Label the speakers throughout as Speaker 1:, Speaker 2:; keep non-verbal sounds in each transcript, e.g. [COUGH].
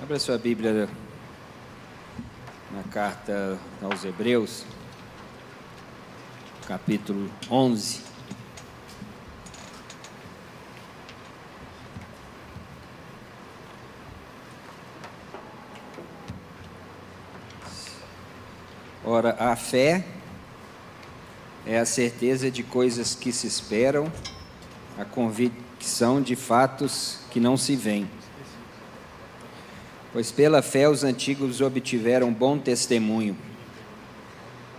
Speaker 1: Abra sua Bíblia na carta aos Hebreus, capítulo 11. Ora, a fé é a certeza de coisas que se esperam, a convicção de fatos que não se veem. Pois pela fé os antigos obtiveram bom testemunho.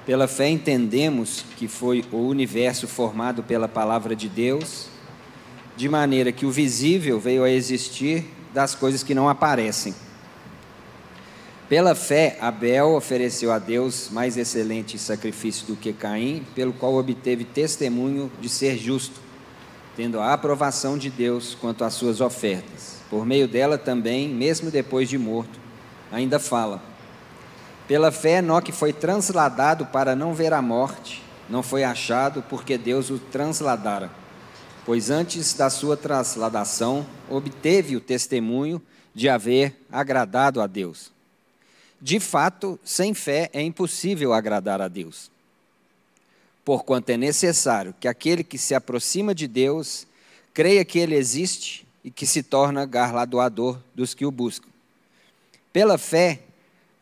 Speaker 1: Pela fé entendemos que foi o universo formado pela palavra de Deus, de maneira que o visível veio a existir das coisas que não aparecem. Pela fé, Abel ofereceu a Deus mais excelente sacrifício do que Caim, pelo qual obteve testemunho de ser justo, tendo a aprovação de Deus quanto às suas ofertas. Por meio dela também, mesmo depois de morto, ainda fala. Pela fé, Enoque foi transladado para não ver a morte, não foi achado porque Deus o transladara. Pois antes da sua transladação, obteve o testemunho de haver agradado a Deus. De fato, sem fé é impossível agradar a Deus. Porquanto é necessário que aquele que se aproxima de Deus creia que ele existe e que se torna galardoador dos que o buscam. Pela fé,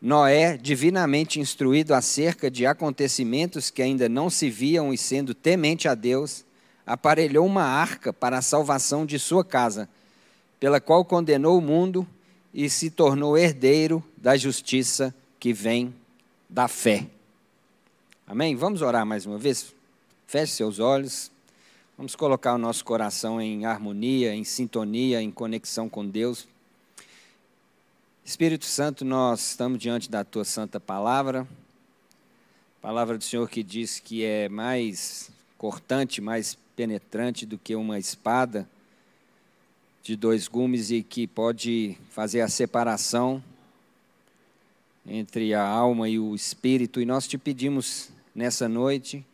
Speaker 1: Noé, divinamente instruído acerca de acontecimentos que ainda não se viam e sendo temente a Deus, aparelhou uma arca para a salvação de sua casa, pela qual condenou o mundo e se tornou herdeiro da justiça que vem da fé. Amém? Vamos orar mais uma vez? Feche seus olhos. Vamos colocar o nosso coração em harmonia, em sintonia, em conexão com Deus. Espírito Santo, nós estamos diante da tua santa palavra. Palavra do Senhor que diz que é mais cortante, mais penetrante do que uma espada de dois gumes e que pode fazer a separação entre a alma e o espírito. E nós te pedimos nessa noite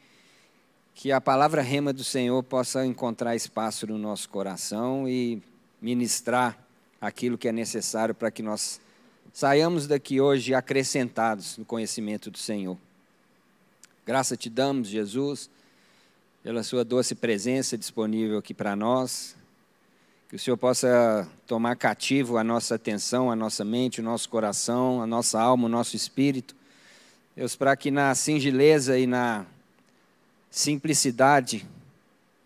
Speaker 1: que a palavra rema do Senhor possa encontrar espaço no nosso coração e ministrar aquilo que é necessário para que nós saiamos daqui hoje acrescentados no conhecimento do Senhor. Graça te damos, Jesus, pela sua doce presença disponível aqui para nós. Que o Senhor possa tomar cativo a nossa atenção, a nossa mente, o nosso coração, a nossa alma, o nosso espírito. Deus, para que na singeleza e na simplicidade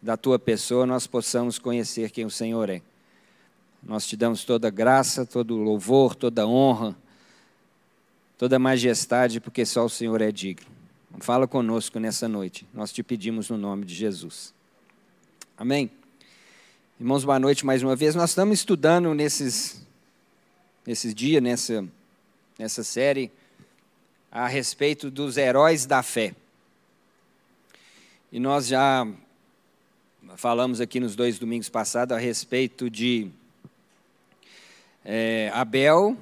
Speaker 1: da tua pessoa nós possamos conhecer quem o Senhor é. Nós te damos toda graça, todo louvor, toda honra, toda majestade, porque só o Senhor é digno. Fala conosco nessa noite. Nós te pedimos no nome de Jesus. Amém. Irmãos, boa noite mais uma vez. Nós estamos estudando nesses, nesses dias, nessa, nessa série, a respeito dos heróis da fé. E nós já falamos aqui nos dois domingos passados a respeito de é, Abel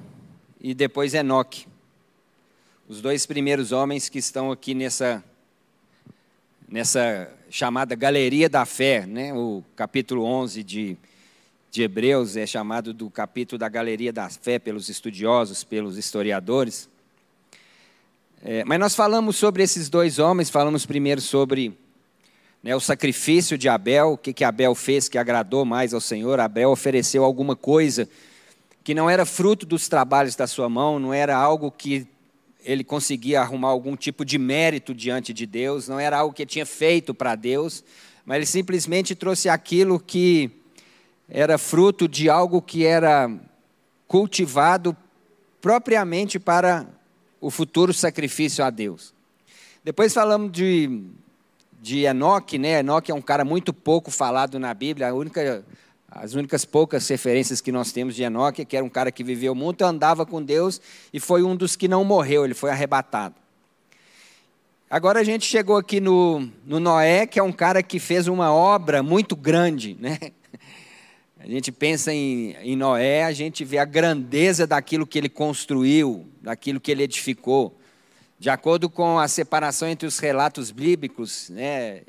Speaker 1: e depois Enoque. Os dois primeiros homens que estão aqui nessa, nessa chamada Galeria da Fé, né? o capítulo 11 de, de Hebreus é chamado do capítulo da Galeria da Fé pelos estudiosos, pelos historiadores. É, mas nós falamos sobre esses dois homens, falamos primeiro sobre né, o sacrifício de Abel, o que, que Abel fez que agradou mais ao Senhor. Abel ofereceu alguma coisa que não era fruto dos trabalhos da sua mão, não era algo que ele conseguia arrumar algum tipo de mérito diante de Deus, não era algo que ele tinha feito para Deus, mas ele simplesmente trouxe aquilo que era fruto de algo que era cultivado propriamente para o futuro sacrifício a Deus. Depois falamos de, de Enoque, né? Enoque é um cara muito pouco falado na Bíblia, a única as únicas poucas referências que nós temos de Enoque, que era um cara que viveu muito, andava com Deus e foi um dos que não morreu, ele foi arrebatado. Agora a gente chegou aqui no, no Noé, que é um cara que fez uma obra muito grande, né? A gente pensa em, em Noé, a gente vê a grandeza daquilo que ele construiu, daquilo que ele edificou. De acordo com a separação entre os relatos bíblicos, né,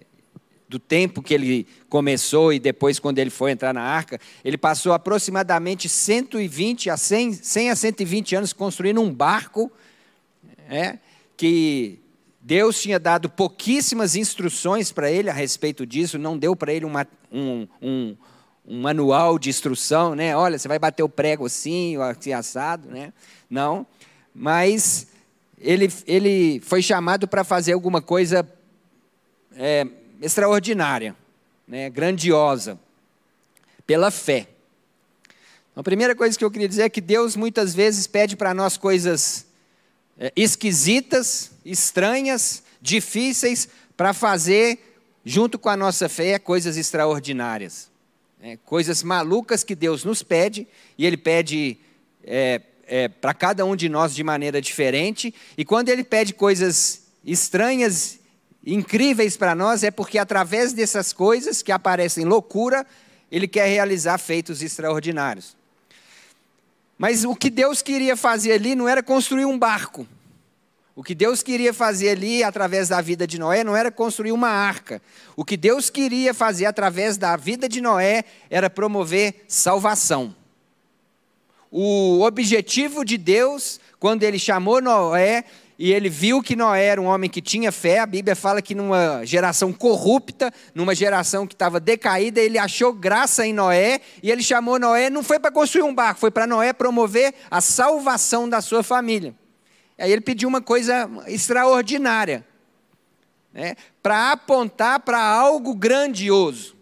Speaker 1: do tempo que ele começou e depois quando ele foi entrar na arca, ele passou aproximadamente 120 a 100, 100 a 120 anos construindo um barco, é, que Deus tinha dado pouquíssimas instruções para ele a respeito disso, não deu para ele uma, um, um, um, manual de instrução, né? Olha, você vai bater o prego assim, assim assado, né? Não, mas ele, ele foi chamado para fazer alguma coisa é, extraordinária, né, grandiosa, pela fé. Então, a primeira coisa que eu queria dizer é que Deus muitas vezes pede para nós coisas é, esquisitas, estranhas, difíceis, para fazer, junto com a nossa fé, coisas extraordinárias. É, coisas malucas que Deus nos pede, e Ele pede é, é, para cada um de nós de maneira diferente, e quando Ele pede coisas estranhas incríveis para nós é porque através dessas coisas que aparecem loucura, ele quer realizar feitos extraordinários. Mas o que Deus queria fazer ali não era construir um barco. O que Deus queria fazer ali através da vida de Noé não era construir uma arca. O que Deus queria fazer através da vida de Noé era promover salvação. O objetivo de Deus, quando ele chamou Noé, e ele viu que Noé era um homem que tinha fé. A Bíblia fala que numa geração corrupta, numa geração que estava decaída, ele achou graça em Noé e ele chamou Noé. Não foi para construir um barco, foi para Noé promover a salvação da sua família. Aí ele pediu uma coisa extraordinária, né, para apontar para algo grandioso,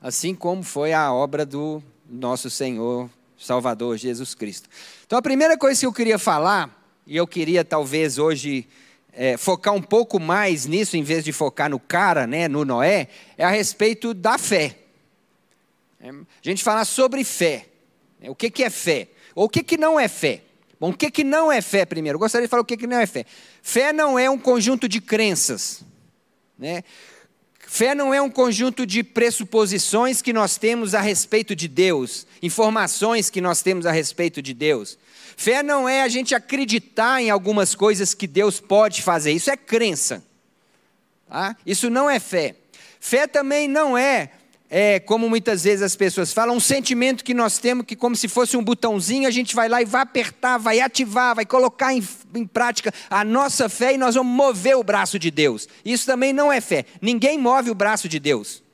Speaker 1: assim como foi a obra do nosso Senhor Salvador Jesus Cristo. Então a primeira coisa que eu queria falar e eu queria talvez hoje é, focar um pouco mais nisso, em vez de focar no cara, né, no Noé, é a respeito da fé. É, a gente falar sobre fé. É, o que, que é fé? Ou o que, que não é fé? Bom, o que, que não é fé primeiro? Eu gostaria de falar o que, que não é fé. Fé não é um conjunto de crenças. Né? Fé não é um conjunto de pressuposições que nós temos a respeito de Deus, informações que nós temos a respeito de Deus. Fé não é a gente acreditar em algumas coisas que Deus pode fazer, isso é crença. Tá? Isso não é fé. Fé também não é, é, como muitas vezes as pessoas falam, um sentimento que nós temos que, como se fosse um botãozinho, a gente vai lá e vai apertar, vai ativar, vai colocar em, em prática a nossa fé e nós vamos mover o braço de Deus. Isso também não é fé. Ninguém move o braço de Deus.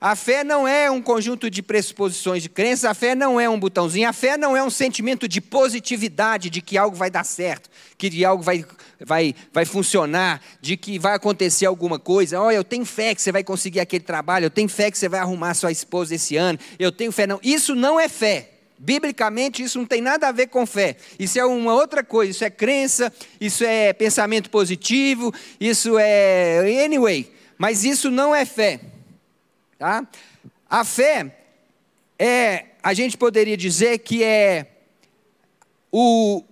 Speaker 1: A fé não é um conjunto de pressuposições de crença, a fé não é um botãozinho, a fé não é um sentimento de positividade, de que algo vai dar certo, que algo vai, vai, vai funcionar, de que vai acontecer alguma coisa. Olha, eu tenho fé que você vai conseguir aquele trabalho, eu tenho fé que você vai arrumar sua esposa esse ano, eu tenho fé. Não, isso não é fé. Biblicamente, isso não tem nada a ver com fé. Isso é uma outra coisa. Isso é crença, isso é pensamento positivo, isso é. Anyway, mas isso não é fé. Tá? A fé é, a gente poderia dizer que é o,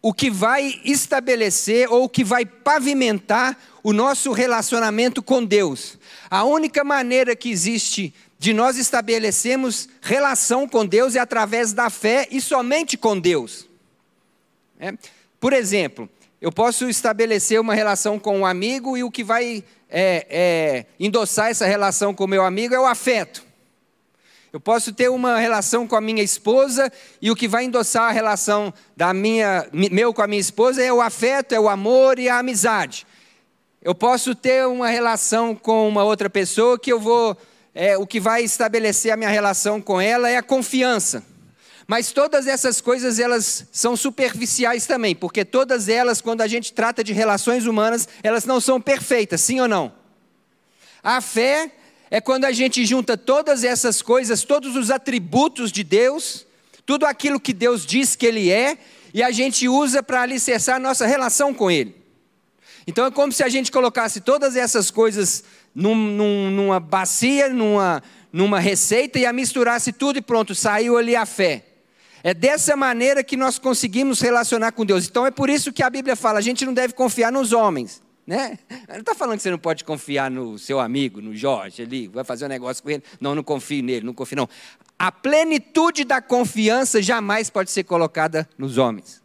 Speaker 1: o que vai estabelecer ou o que vai pavimentar o nosso relacionamento com Deus. A única maneira que existe de nós estabelecermos relação com Deus é através da fé e somente com Deus. É? Por exemplo, eu posso estabelecer uma relação com um amigo e o que vai é, é, endossar essa relação com o meu amigo é o afeto. Eu posso ter uma relação com a minha esposa e o que vai endossar a relação da minha, meu com a minha esposa é o afeto, é o amor e a amizade. Eu posso ter uma relação com uma outra pessoa que eu vou, é, o que vai estabelecer a minha relação com ela é a confiança. Mas todas essas coisas elas são superficiais também, porque todas elas, quando a gente trata de relações humanas, elas não são perfeitas, sim ou não? A fé é quando a gente junta todas essas coisas, todos os atributos de Deus, tudo aquilo que Deus diz que Ele é, e a gente usa para alicerçar a nossa relação com Ele. Então é como se a gente colocasse todas essas coisas num, num, numa bacia, numa, numa receita e a misturasse tudo e pronto, saiu ali a fé. É dessa maneira que nós conseguimos relacionar com Deus. Então é por isso que a Bíblia fala: a gente não deve confiar nos homens. Né? Não está falando que você não pode confiar no seu amigo, no Jorge, ali, vai fazer um negócio com ele. Não, não confio nele, não confio não. A plenitude da confiança jamais pode ser colocada nos homens.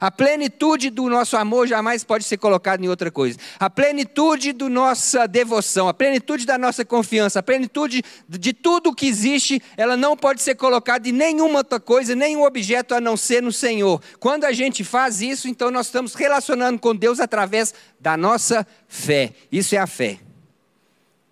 Speaker 1: A plenitude do nosso amor jamais pode ser colocada em outra coisa. A plenitude da nossa devoção, a plenitude da nossa confiança, a plenitude de tudo que existe, ela não pode ser colocada em nenhuma outra coisa, nenhum objeto a não ser no Senhor. Quando a gente faz isso, então nós estamos relacionando com Deus através da nossa fé. Isso é a fé.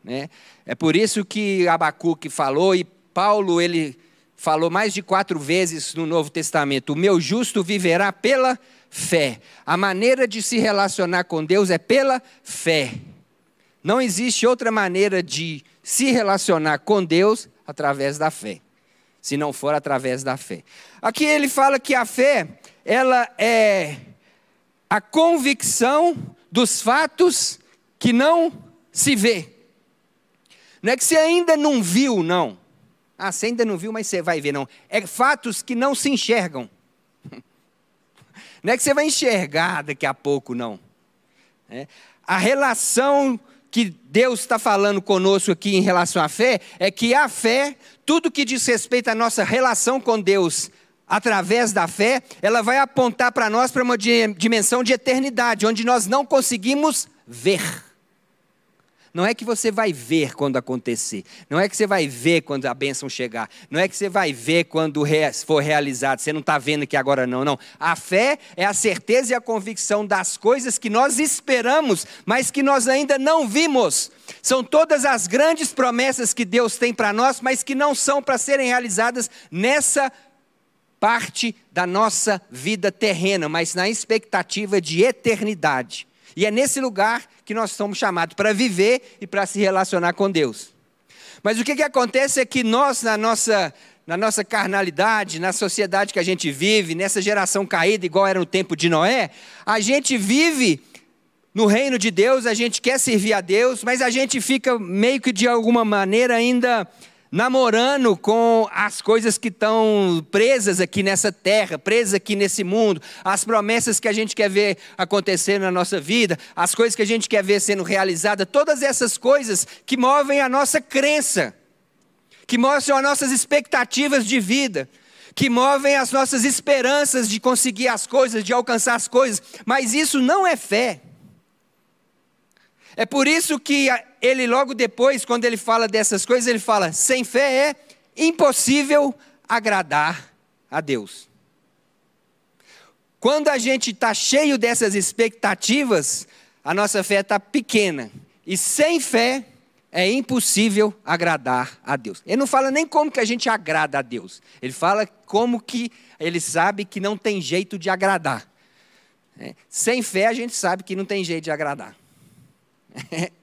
Speaker 1: Né? É por isso que Abacuque falou e Paulo ele falou mais de quatro vezes no Novo Testamento: o meu justo viverá pela fé. A maneira de se relacionar com Deus é pela fé. Não existe outra maneira de se relacionar com Deus através da fé, se não for através da fé. Aqui ele fala que a fé, ela é a convicção dos fatos que não se vê. Não é que você ainda não viu, não. Ah, você ainda não viu, mas você vai ver, não. É fatos que não se enxergam. [LAUGHS] Não é que você vai enxergar daqui a pouco, não. É. A relação que Deus está falando conosco aqui em relação à fé é que a fé, tudo que diz respeito à nossa relação com Deus através da fé, ela vai apontar para nós para uma dimensão de eternidade, onde nós não conseguimos ver. Não é que você vai ver quando acontecer. Não é que você vai ver quando a bênção chegar. Não é que você vai ver quando for realizado. Você não está vendo aqui agora, não. Não. A fé é a certeza e a convicção das coisas que nós esperamos, mas que nós ainda não vimos. São todas as grandes promessas que Deus tem para nós, mas que não são para serem realizadas nessa parte da nossa vida terrena, mas na expectativa de eternidade. E é nesse lugar que nós somos chamados para viver e para se relacionar com Deus. Mas o que, que acontece é que nós, na nossa, na nossa carnalidade, na sociedade que a gente vive, nessa geração caída, igual era no tempo de Noé, a gente vive no reino de Deus, a gente quer servir a Deus, mas a gente fica meio que de alguma maneira ainda namorando com as coisas que estão presas aqui nessa terra, presas aqui nesse mundo, as promessas que a gente quer ver acontecer na nossa vida, as coisas que a gente quer ver sendo realizadas, todas essas coisas que movem a nossa crença, que mostram as nossas expectativas de vida, que movem as nossas esperanças de conseguir as coisas, de alcançar as coisas, mas isso não é fé. É por isso que ele, logo depois, quando ele fala dessas coisas, ele fala: sem fé é impossível agradar a Deus. Quando a gente está cheio dessas expectativas, a nossa fé está pequena. E sem fé é impossível agradar a Deus. Ele não fala nem como que a gente agrada a Deus. Ele fala como que ele sabe que não tem jeito de agradar. É, sem fé a gente sabe que não tem jeito de agradar. [LAUGHS]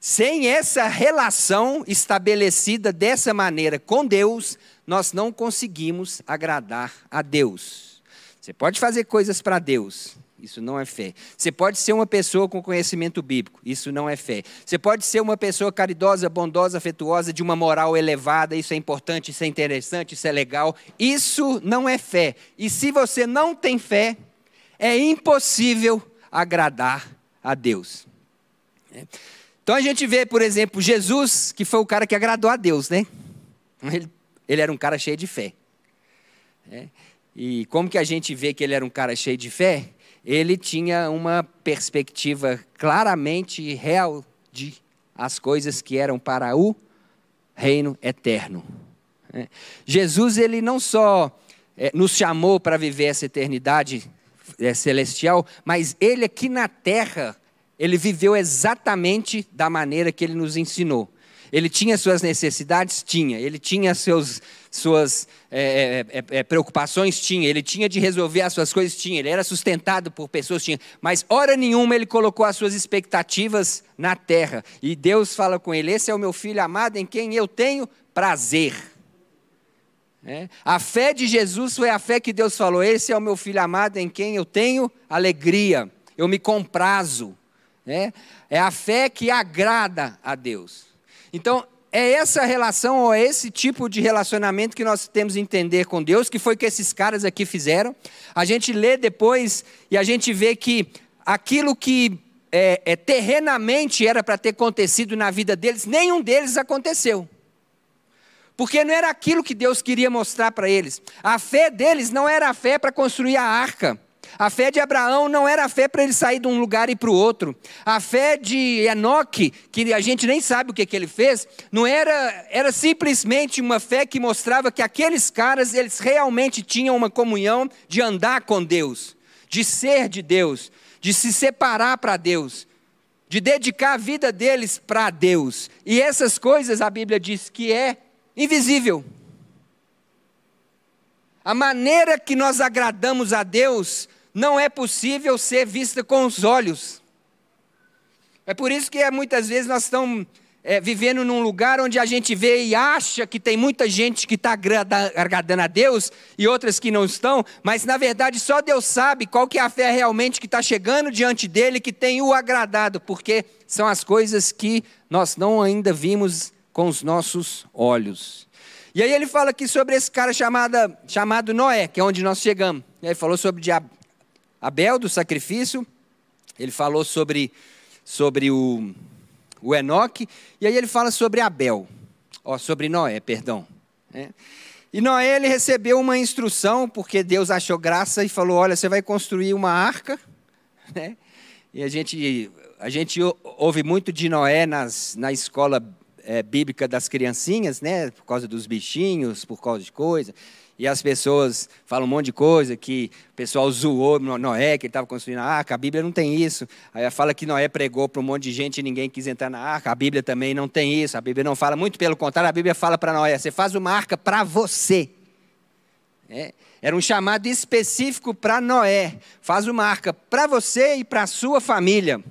Speaker 1: Sem essa relação estabelecida dessa maneira com Deus, nós não conseguimos agradar a Deus. Você pode fazer coisas para Deus, isso não é fé. Você pode ser uma pessoa com conhecimento bíblico, isso não é fé. Você pode ser uma pessoa caridosa, bondosa, afetuosa, de uma moral elevada, isso é importante, isso é interessante, isso é legal. Isso não é fé. E se você não tem fé, é impossível agradar a Deus. Então a gente vê, por exemplo, Jesus, que foi o cara que agradou a Deus, né? Ele, ele era um cara cheio de fé. Né? E como que a gente vê que ele era um cara cheio de fé? Ele tinha uma perspectiva claramente real de as coisas que eram para o reino eterno. Né? Jesus, ele não só é, nos chamou para viver essa eternidade é, celestial, mas ele aqui na terra ele viveu exatamente da maneira que ele nos ensinou. Ele tinha suas necessidades? Tinha. Ele tinha seus, suas é, é, é, é, preocupações? Tinha. Ele tinha de resolver as suas coisas? Tinha. Ele era sustentado por pessoas? Tinha. Mas, hora nenhuma, ele colocou as suas expectativas na terra. E Deus fala com ele: Esse é o meu filho amado em quem eu tenho prazer. É. A fé de Jesus foi a fé que Deus falou: Esse é o meu filho amado em quem eu tenho alegria. Eu me comprazo. É, é a fé que agrada a Deus. Então, é essa relação ou é esse tipo de relacionamento que nós temos que entender com Deus, que foi que esses caras aqui fizeram. A gente lê depois e a gente vê que aquilo que é, é, terrenamente era para ter acontecido na vida deles, nenhum deles aconteceu. Porque não era aquilo que Deus queria mostrar para eles. A fé deles não era a fé para construir a arca. A fé de Abraão não era a fé para ele sair de um lugar e para o outro. A fé de Enoque, que a gente nem sabe o que, que ele fez, não era, era simplesmente uma fé que mostrava que aqueles caras, eles realmente tinham uma comunhão de andar com Deus, de ser de Deus, de se separar para Deus, de dedicar a vida deles para Deus. E essas coisas a Bíblia diz que é invisível. A maneira que nós agradamos a Deus não é possível ser vista com os olhos. É por isso que é, muitas vezes nós estamos é, vivendo num lugar onde a gente vê e acha que tem muita gente que está agradando a Deus e outras que não estão, mas na verdade só Deus sabe qual que é a fé realmente que está chegando diante dele, que tem o agradado, porque são as coisas que nós não ainda vimos com os nossos olhos. E aí ele fala aqui sobre esse cara chamado, chamado Noé, que é onde nós chegamos. Ele falou sobre Abel, do sacrifício, ele falou sobre, sobre o, o Enoque, e aí ele fala sobre Abel, ó, sobre Noé, perdão. Né? E Noé ele recebeu uma instrução, porque Deus achou graça e falou: Olha, você vai construir uma arca. [LAUGHS] Né? E a gente, a gente ouve muito de Noé nas, na escola é, bíblica das criancinhas, né? Por causa dos bichinhos, por causa de coisa. E as pessoas falam um monte de coisa, que o pessoal zoou Noé, que ele estava construindo a arca. A Bíblia não tem isso. Aí fala que Noé pregou para um monte de gente e ninguém quis entrar na arca. A Bíblia também não tem isso. A Bíblia não fala, muito pelo contrário, a Bíblia fala para Noé: você faz uma arca para você. É, era um chamado específico para Noé. Faz uma arca para você e para a sua família.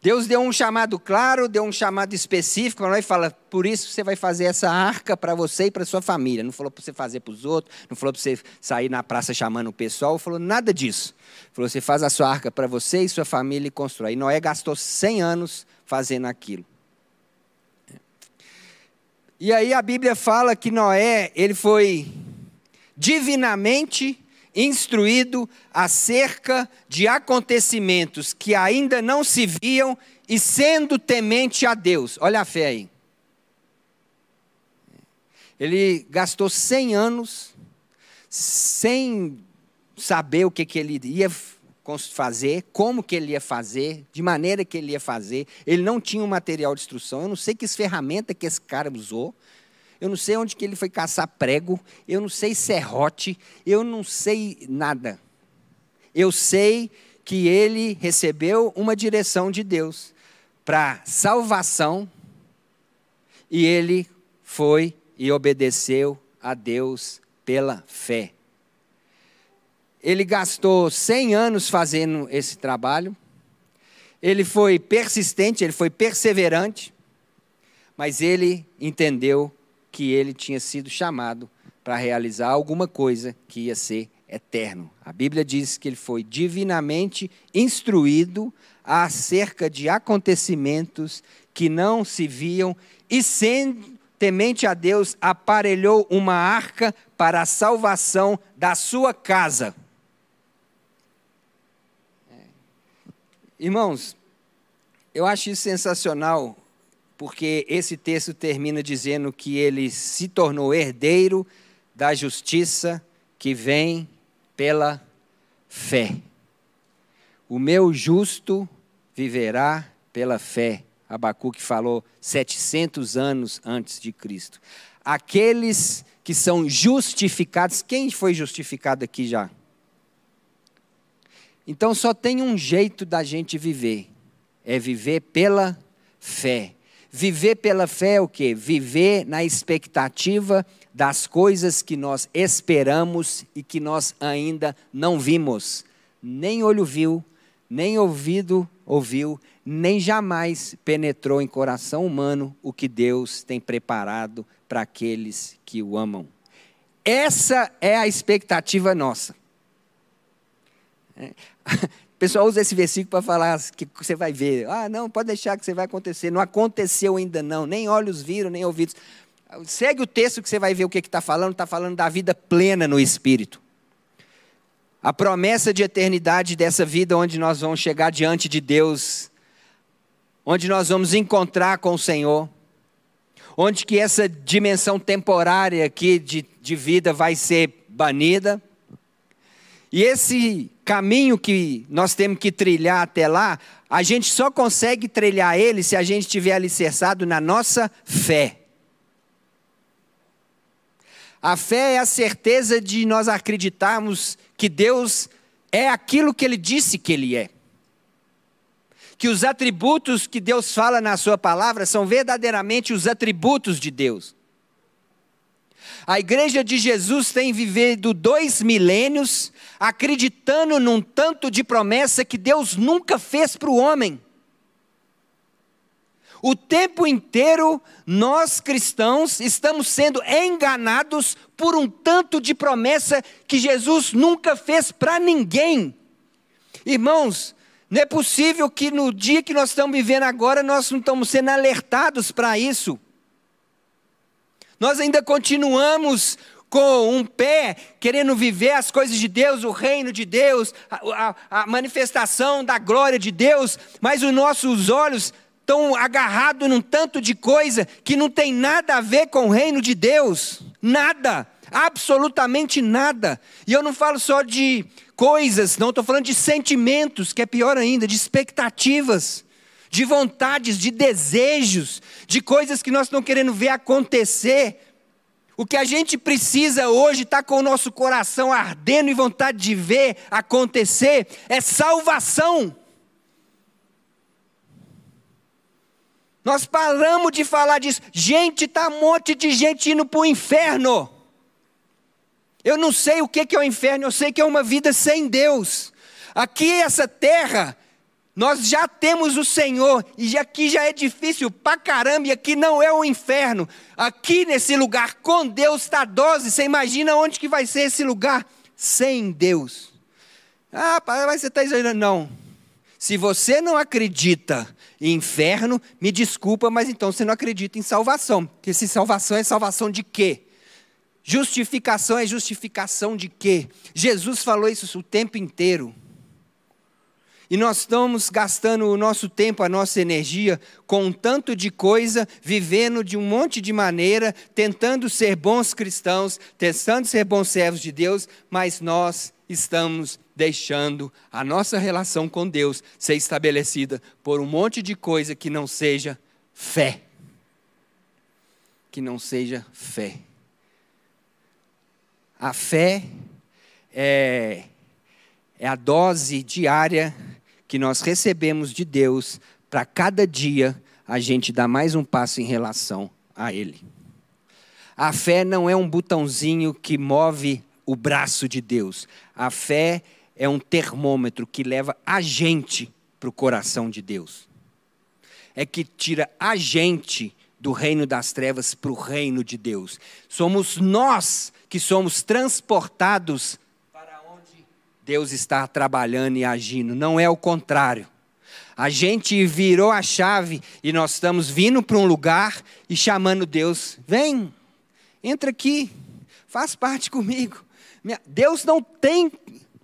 Speaker 1: Deus deu um chamado claro, deu um chamado específico para nós e fala: por isso você vai fazer essa arca para você e para sua família. Não falou para você fazer para os outros, não falou para você sair na praça chamando o pessoal, falou nada disso. Falou: você faz a sua arca para você e sua família e constrói. E Noé gastou 100 anos fazendo aquilo. E aí a Bíblia fala que Noé, ele foi divinamente instruído acerca de acontecimentos que ainda não se viam e sendo temente a Deus. Olha a fé aí. Ele gastou 100 anos sem saber o que, que ele ia fazer, como que ele ia fazer, de maneira que ele ia fazer. Ele não tinha um material de instrução. Eu não sei que ferramenta que esse cara usou eu não sei onde que ele foi caçar prego, eu não sei serrote, eu não sei nada. Eu sei que ele recebeu uma direção de Deus para salvação e ele foi e obedeceu a Deus pela fé. Ele gastou 100 anos fazendo esse trabalho. Ele foi persistente, ele foi perseverante, mas ele entendeu que ele tinha sido chamado para realizar alguma coisa que ia ser eterno. A Bíblia diz que ele foi divinamente instruído acerca de acontecimentos que não se viam e sendo temente a Deus aparelhou uma arca para a salvação da sua casa. Irmãos, eu acho isso sensacional porque esse texto termina dizendo que ele se tornou herdeiro da justiça que vem pela fé. O meu justo viverá pela fé. Abacuque falou 700 anos antes de Cristo. Aqueles que são justificados, quem foi justificado aqui já? Então só tem um jeito da gente viver, é viver pela fé. Viver pela fé é o quê? Viver na expectativa das coisas que nós esperamos e que nós ainda não vimos. Nem olho viu, nem ouvido ouviu, nem jamais penetrou em coração humano o que Deus tem preparado para aqueles que o amam. Essa é a expectativa nossa. [LAUGHS] Pessoal usa esse versículo para falar que você vai ver. Ah, não, pode deixar que você vai acontecer. Não aconteceu ainda não. Nem olhos viram, nem ouvidos. Segue o texto que você vai ver o que está falando. Está falando da vida plena no Espírito. A promessa de eternidade dessa vida onde nós vamos chegar diante de Deus. Onde nós vamos encontrar com o Senhor. Onde que essa dimensão temporária aqui de, de vida vai ser banida E esse caminho que nós temos que trilhar até lá, a gente só consegue trilhar ele se a gente estiver alicerçado na nossa fé. A fé é a certeza de nós acreditarmos que Deus é aquilo que ele disse que ele é. Que os atributos que Deus fala na sua palavra são verdadeiramente os atributos de Deus. A igreja de Jesus tem vivido dois milênios acreditando num tanto de promessa que Deus nunca fez para o homem. O tempo inteiro, nós cristãos estamos sendo enganados por um tanto de promessa que Jesus nunca fez para ninguém. Irmãos, não é possível que no dia que nós estamos vivendo agora, nós não estamos sendo alertados para isso. Nós ainda continuamos com um pé querendo viver as coisas de Deus, o reino de Deus, a, a, a manifestação da glória de Deus, mas os nossos olhos estão agarrados num tanto de coisa que não tem nada a ver com o reino de Deus. Nada. Absolutamente nada. E eu não falo só de coisas, não, estou falando de sentimentos, que é pior ainda, de expectativas, de vontades, de desejos, de coisas que nós estamos querendo ver acontecer. O que a gente precisa hoje, está com o nosso coração ardendo e vontade de ver acontecer, é salvação. Nós paramos de falar disso. Gente, está um monte de gente indo para o inferno. Eu não sei o que é o inferno, eu sei que é uma vida sem Deus. Aqui, essa terra, nós já temos o Senhor, e aqui já é difícil pra caramba, e aqui não é o inferno. Aqui nesse lugar, com Deus está dose. Você imagina onde que vai ser esse lugar sem Deus? Ah, mas você está exagerando. Não. Se você não acredita inferno, me desculpa, mas então você não acredita em salvação. Porque se salvação é salvação de quê? Justificação é justificação de quê? Jesus falou isso o tempo inteiro. E nós estamos gastando o nosso tempo, a nossa energia com um tanto de coisa, vivendo de um monte de maneira, tentando ser bons cristãos, tentando ser bons servos de Deus, mas nós estamos deixando a nossa relação com Deus ser estabelecida por um monte de coisa que não seja fé. Que não seja fé. A fé é, é a dose diária que nós recebemos de Deus para cada dia a gente dar mais um passo em relação a Ele. A fé não é um botãozinho que move o braço de Deus. A fé é um termômetro que leva a gente para o coração de Deus. É que tira a gente do reino das trevas para o reino de Deus. Somos nós que somos transportados Deus está trabalhando e agindo, não é o contrário. A gente virou a chave e nós estamos vindo para um lugar e chamando Deus: vem, entra aqui, faz parte comigo. Deus não tem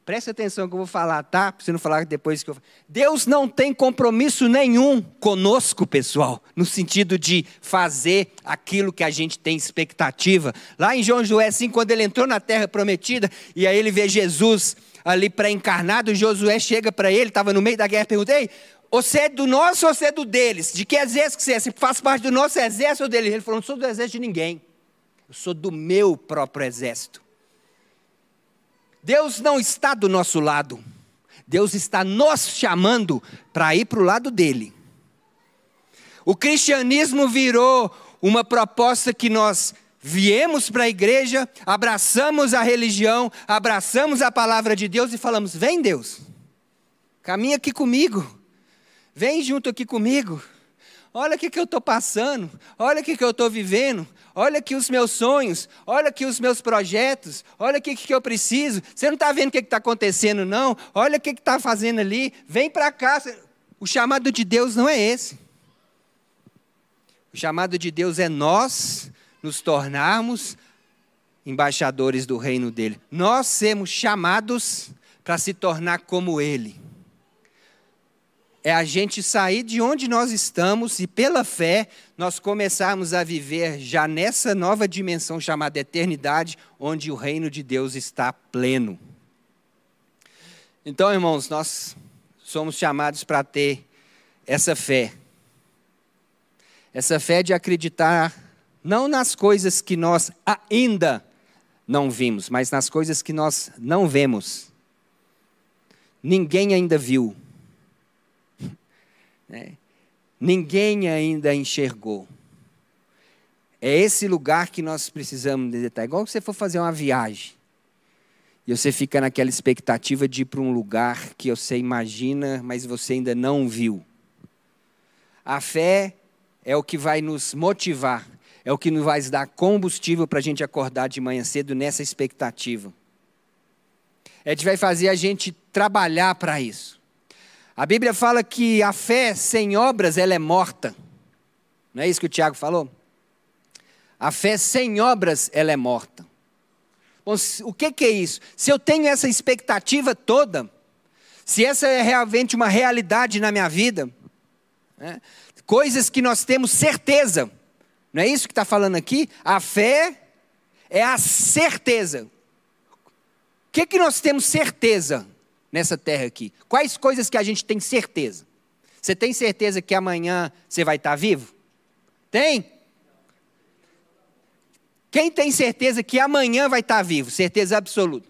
Speaker 1: Preste atenção que eu vou falar, tá? Para você não falar depois que eu. Deus não tem compromisso nenhum conosco, pessoal, no sentido de fazer aquilo que a gente tem expectativa. Lá em João Joé 5, quando ele entrou na terra prometida, e aí ele vê Jesus ali pré-encarnado, Josué chega para ele, estava no meio da guerra, perguntei: você é do nosso ou você é do deles? De que exército que você é? Você faz parte do nosso exército ou dele? Ele falou: não sou do exército de ninguém. Eu sou do meu próprio exército. Deus não está do nosso lado. Deus está nos chamando para ir para o lado dele. O cristianismo virou uma proposta que nós viemos para a igreja, abraçamos a religião, abraçamos a palavra de Deus e falamos: Vem, Deus, caminha aqui comigo, vem junto aqui comigo. Olha o que, que eu estou passando, olha o que, que eu estou vivendo, olha aqui os meus sonhos, olha aqui os meus projetos, olha o que, que eu preciso. Você não está vendo o que está acontecendo, não? Olha o que está fazendo ali, vem para cá. O chamado de Deus não é esse. O chamado de Deus é nós nos tornarmos embaixadores do reino dele. Nós sermos chamados para se tornar como ele é a gente sair de onde nós estamos e, pela fé, nós começarmos a viver já nessa nova dimensão chamada eternidade, onde o reino de Deus está pleno. Então, irmãos, nós somos chamados para ter essa fé. Essa fé de acreditar não nas coisas que nós ainda não vimos, mas nas coisas que nós não vemos. Ninguém ainda viu. [LAUGHS] É. Ninguém ainda enxergou. É esse lugar que nós precisamos detalhar. Igual você for fazer uma viagem. E você fica naquela expectativa de ir para um lugar que você imagina, mas você ainda não viu. A fé é o que vai nos motivar, é o que nos vai dar combustível para a gente acordar de manhã cedo nessa expectativa. É que vai fazer a gente trabalhar para isso. A Bíblia fala que a fé sem obras ela é morta. Não é isso que o Tiago falou? A fé sem obras ela é morta. Bom, o que, que é isso? Se eu tenho essa expectativa toda, se essa é realmente uma realidade na minha vida, né? coisas que nós temos certeza, não é isso que está falando aqui? A fé é a certeza. O que, que nós temos certeza nessa terra aqui? Quais coisas que a gente tem certeza? Você tem certeza que amanhã você vai estar vivo? Tem? Quem tem certeza que amanhã vai estar vivo? Certeza absoluta.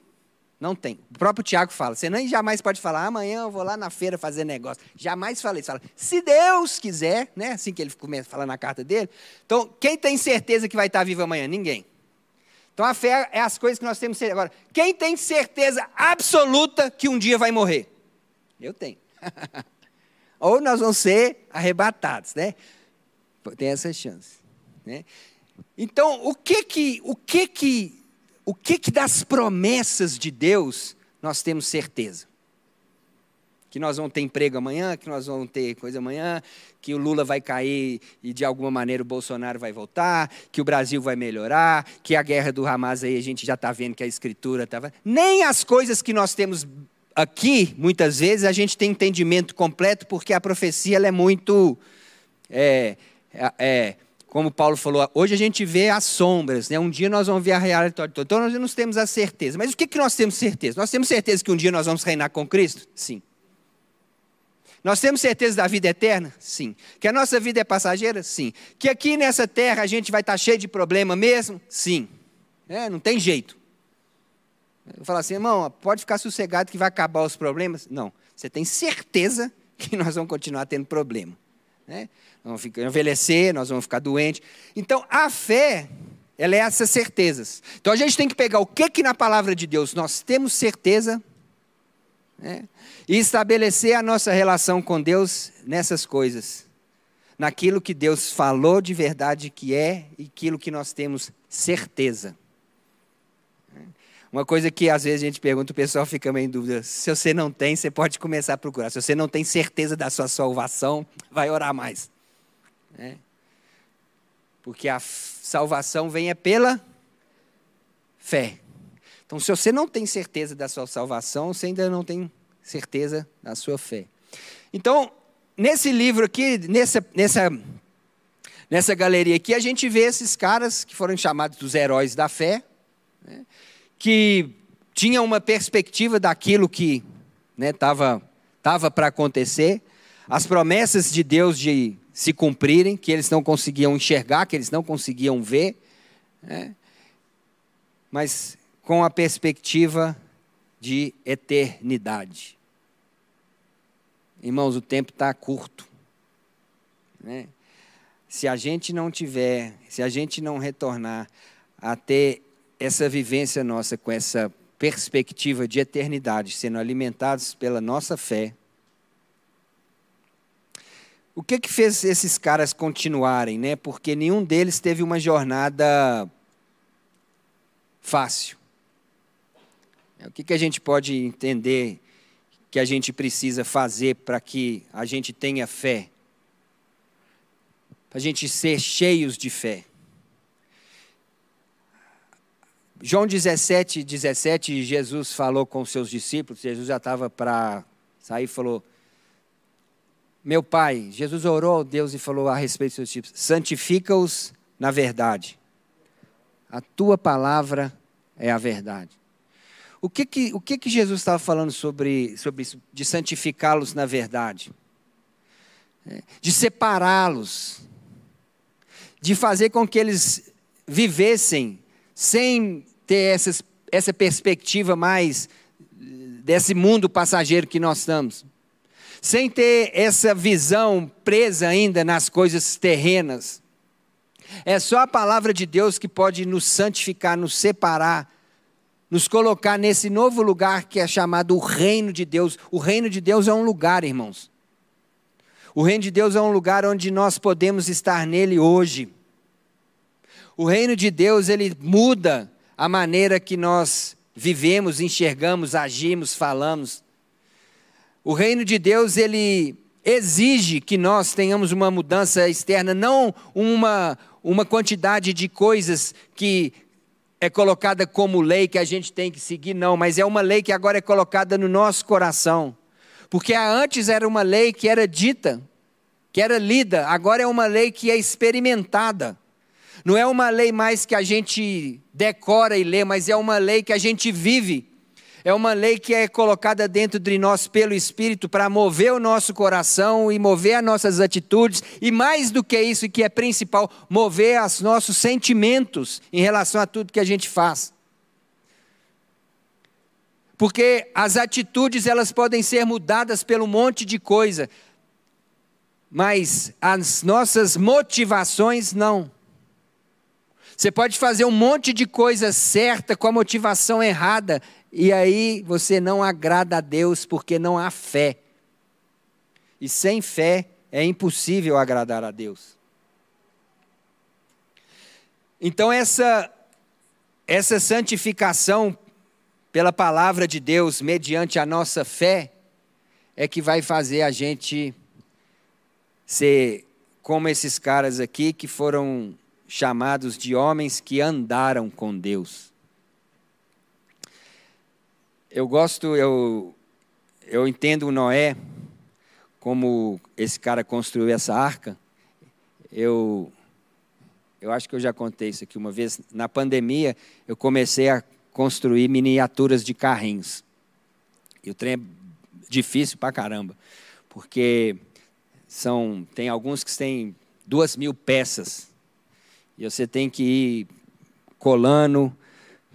Speaker 1: Não tem. O próprio Tiago fala. Você nem jamais pode falar, amanhã eu vou lá na feira fazer negócio. Jamais falei isso. Fala, se Deus quiser, né? Assim que ele começa a falar na carta dele. Então, quem tem certeza que vai estar vivo amanhã? Ninguém. Então a fé é as coisas que nós temos. Agora, quem tem certeza absoluta que um dia vai morrer? Eu tenho. [LAUGHS] Ou nós vamos ser arrebatados, né? Tem essa chance. Né? Então, o que que, o que que, o que que das promessas de Deus nós temos certeza? Que nós vamos ter emprego amanhã, que nós vamos ter coisa amanhã, que o Lula vai cair e de alguma maneira o Bolsonaro vai voltar, que o Brasil vai melhorar, que a guerra do Hamas aí a gente já está vendo que a escritura estava. Nem as coisas que nós temos aqui, muitas vezes, a gente tem entendimento completo, porque a profecia ela é muito. É, é, como Paulo falou, hoje a gente vê as sombras, né? um dia nós vamos ver a realidade toda. Então nós não temos a certeza. Mas o que, que nós temos certeza? Nós temos certeza que um dia nós vamos reinar com Cristo? Sim. Nós temos certeza da vida eterna? Sim. Que a nossa vida é passageira? Sim. Que aqui nessa terra a gente vai estar cheio de problema mesmo? Sim. É, não tem jeito. Eu falo assim, irmão, pode ficar sossegado que vai acabar os problemas? Não. Você tem certeza que nós vamos continuar tendo problema. Né? vamos ficar, envelhecer, nós vamos ficar doentes. Então, a fé, ela é essas certezas. Então, a gente tem que pegar o que que na palavra de Deus nós temos certeza né? e estabelecer a nossa relação com Deus nessas coisas. Naquilo que Deus falou de verdade que é e aquilo que nós temos certeza. Uma coisa que às vezes a gente pergunta, o pessoal fica meio em dúvida. Se você não tem, você pode começar a procurar. Se você não tem certeza da sua salvação, vai orar mais. Né? Porque a salvação vem é pela fé. Então, se você não tem certeza da sua salvação, você ainda não tem certeza da sua fé. Então, nesse livro aqui, nessa, nessa, nessa galeria aqui, a gente vê esses caras que foram chamados dos heróis da fé, né, que tinham uma perspectiva daquilo que estava né, tava para acontecer, as promessas de Deus de se cumprirem, que eles não conseguiam enxergar, que eles não conseguiam ver, né? mas com a perspectiva de eternidade. Irmãos, o tempo está curto. Né? Se a gente não tiver, se a gente não retornar a ter essa vivência nossa com essa perspectiva de eternidade, sendo alimentados pela nossa fé, o que que fez esses caras continuarem, né? Porque nenhum deles teve uma jornada fácil. O que, que a gente pode entender que a gente precisa fazer para que a gente tenha fé? Para a gente ser cheios de fé. João 17, 17, Jesus falou com seus discípulos, Jesus já estava para sair e falou: meu pai, Jesus orou a Deus e falou a respeito dos seus tipos: santifica-os na verdade. A tua palavra é a verdade. O que que, o que, que Jesus estava falando sobre, sobre isso? De santificá-los na verdade, é, de separá-los, de fazer com que eles vivessem sem ter essas, essa perspectiva mais desse mundo passageiro que nós estamos, sem ter essa visão presa ainda nas coisas terrenas. É só a palavra de Deus que pode nos santificar, nos separar, nos colocar nesse novo lugar que é chamado o reino de Deus. O reino de Deus é um lugar, irmãos. O reino de Deus é um lugar onde nós podemos estar nele hoje. O reino de Deus, ele muda a maneira que nós vivemos, enxergamos, agimos, falamos. O reino de Deus, ele exige que nós tenhamos uma mudança externa, não uma, uma quantidade de coisas que é colocada como lei que a gente tem que seguir, não, mas é uma lei que agora é colocada no nosso coração. Porque antes era uma lei que era dita, que era lida, agora é uma lei que é experimentada. Não é uma lei mais que a gente decora e lê, mas é uma lei que a gente vive. É uma lei que é colocada dentro de nós pelo Espírito para mover o nosso coração e mover as nossas atitudes, e mais do que isso, que é principal, mover os nossos sentimentos em relação a tudo que a gente faz. Porque as atitudes elas podem ser mudadas pelo monte de coisa, mas as nossas motivações não. Você pode fazer um monte de coisa certa com a motivação errada, e aí você não agrada a Deus porque não há fé. E sem fé é impossível agradar a Deus. Então essa essa santificação pela palavra de Deus, mediante a nossa fé, é que vai fazer a gente ser como esses caras aqui que foram chamados de homens que andaram com Deus. Eu gosto, eu, eu entendo o Noé como esse cara construiu essa arca. Eu, eu acho que eu já contei isso aqui uma vez. Na pandemia, eu comecei a construir miniaturas de carrinhos. E o trem é difícil pra caramba, porque são, tem alguns que têm duas mil peças e você tem que ir colando,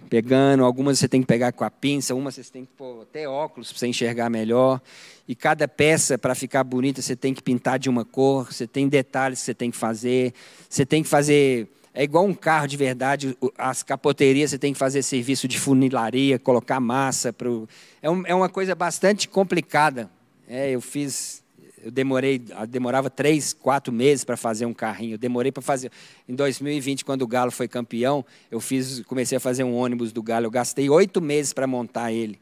Speaker 1: pegando. Algumas você tem que pegar com a pinça, umas você tem que pôr até óculos para você enxergar melhor. E cada peça, para ficar bonita, você tem que pintar de uma cor, você tem detalhes que você tem que fazer. Você tem que fazer. É igual um carro de verdade, as capoterias você tem que fazer serviço de funilaria, colocar massa. Pro... É, um, é uma coisa bastante complicada. É, eu fiz eu demorei, demorava três, quatro meses para fazer um carrinho. Eu demorei para fazer. Em 2020, quando o Galo foi campeão, eu fiz, comecei a fazer um ônibus do Galo. Eu gastei oito meses para montar ele,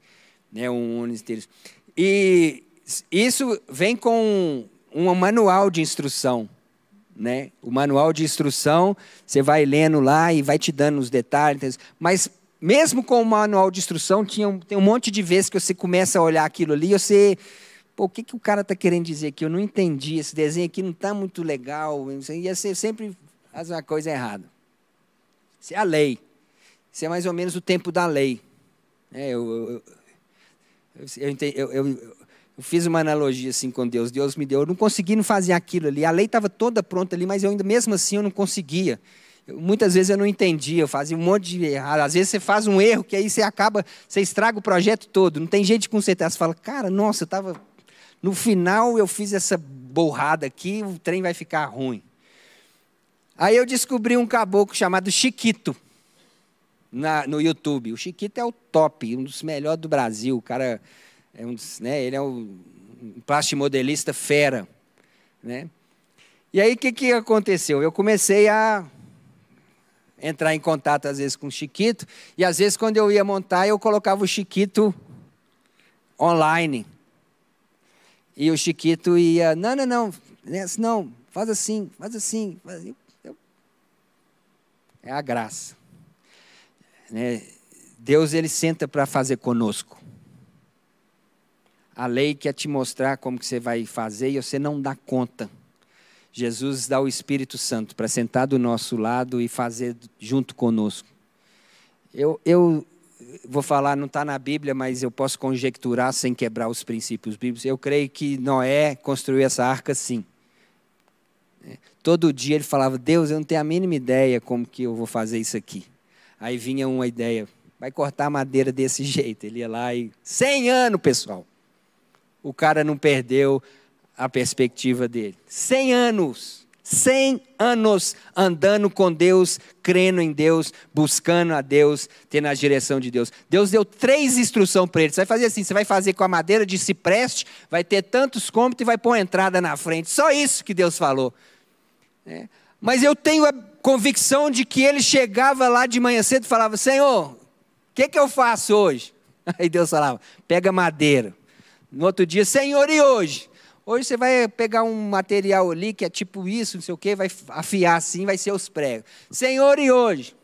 Speaker 1: né, um ônibus deles. E isso vem com um manual de instrução. Né? O manual de instrução, você vai lendo lá e vai te dando os detalhes. Mas mesmo com o manual de instrução, tinha um, tem um monte de vezes que você começa a olhar aquilo ali, você Pô, o que, que o cara está querendo dizer aqui? Eu não entendi, esse desenho aqui não está muito legal. Ia ser sempre fazer uma coisa errada. Isso é a lei. Isso é mais ou menos o tempo da lei. É, eu, eu, eu, eu, fiz uma analogia assim com Deus. Deus me deu, eu não consegui não fazer aquilo ali. A lei estava toda pronta ali, mas eu ainda mesmo assim eu não conseguia. muitas vezes eu não entendia, eu fazia um monte de errado. Às vezes você faz um erro que aí você acaba, você estraga o projeto todo. Não tem jeito de consertar. Você fala, cara, nossa, eu estava no final eu fiz essa borrada aqui, o trem vai ficar ruim. Aí eu descobri um caboclo chamado Chiquito na, no YouTube. O Chiquito é o top, um dos melhores do Brasil. O cara é um né, ele é um, um plastimodelista fera, né? E aí o que, que aconteceu? Eu comecei a entrar em contato às vezes com o Chiquito e às vezes quando eu ia montar eu colocava o Chiquito online. E o Chiquito ia, não, não, não, não, faz assim, faz assim. Faz... É a graça. Né? Deus, ele senta para fazer conosco. A lei quer te mostrar como que você vai fazer e você não dá conta. Jesus dá o Espírito Santo para sentar do nosso lado e fazer junto conosco. Eu, eu vou falar, não está na Bíblia, mas eu posso conjecturar sem quebrar os princípios bíblicos. Eu creio que Noé construiu essa arca sim. É, todo dia ele falava, Deus, eu não tenho a mínima ideia como que eu vou fazer isso aqui. Aí vinha uma ideia, vai cortar madeira desse [LAUGHS] jeito. Ele ia lá e. 100 anos, pessoal. O cara não perdeu a perspectiva dele. 100 anos. 100 anos andando com Deus, crendo em Deus, buscando a Deus, tendo a direção de Deus. Deus deu três instruções para ele. Você vai fazer assim: você vai fazer com a madeira de cipreste, vai ter tantos cômodos e vai pôr uma entrada na frente. Só isso que Deus falou. É. Mas eu tenho a convicção de que ele chegava lá de manhã cedo e falava: Senhor, o que, que eu faço hoje? [LAUGHS] Aí Deus falava: pega madeira. No outro dia, Senhor, e hoje? Hoje você vai pegar um material ali que é tipo isso, não sei o quê, vai afiar assim, vai ser os pregos. Senhor, e hoje?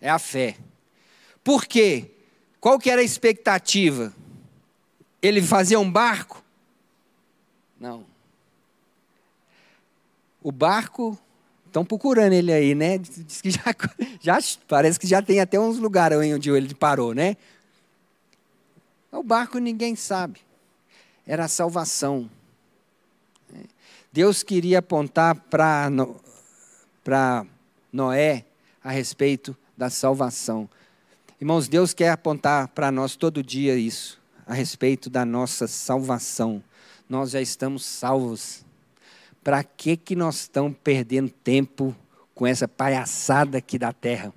Speaker 1: É a fé. Por quê? Qual que era a expectativa? Ele fazia um barco? Não. O barco, estão procurando ele aí, né? Diz que já, [LAUGHS] já, parece que já tem até uns lugares onde ele parou, né? O barco ninguém sabe era a salvação. Deus queria apontar para Noé a respeito da salvação. Irmãos, Deus quer apontar para nós todo dia isso, a respeito da nossa salvação. Nós já estamos salvos. Para que, que nós estamos perdendo tempo com essa palhaçada aqui da terra?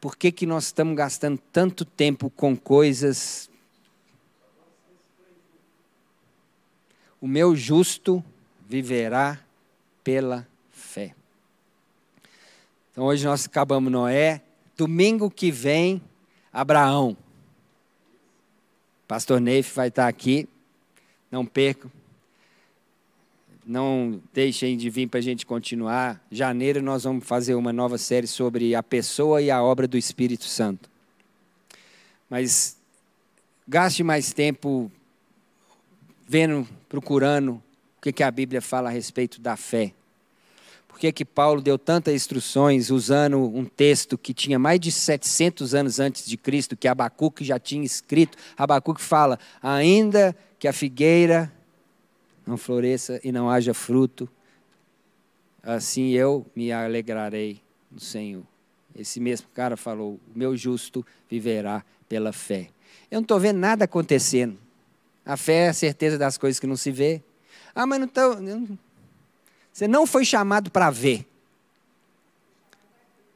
Speaker 1: Por que, que nós estamos gastando tanto tempo com coisas O meu justo viverá pela fé. Então hoje nós acabamos Noé. Domingo que vem, Abraão. Pastor Neif vai estar aqui. Não percam. Não deixem de vir para a gente continuar. Janeiro nós vamos fazer uma nova série sobre a pessoa e a obra do Espírito Santo. Mas gaste mais tempo vendo, procurando o que, que a Bíblia fala a respeito da fé. Por que, que Paulo deu tantas instruções usando um texto que tinha mais de 700 anos antes de Cristo, que Abacuque já tinha escrito? Abacuque fala: ainda que a figueira não floresça e não haja fruto, assim eu me alegrarei no Senhor. Esse mesmo cara falou: o meu justo viverá pela fé. Eu não estou vendo nada acontecendo. A fé é a certeza das coisas que não se vê. Ah, mas não estou. Você não foi chamado para ver.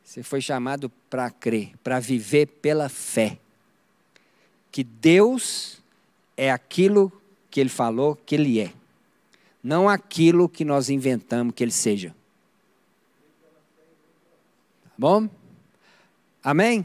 Speaker 1: Você foi chamado para crer, para viver pela fé. Que Deus é aquilo que Ele falou que Ele é, não aquilo que nós inventamos que Ele seja. Tá bom? Amém?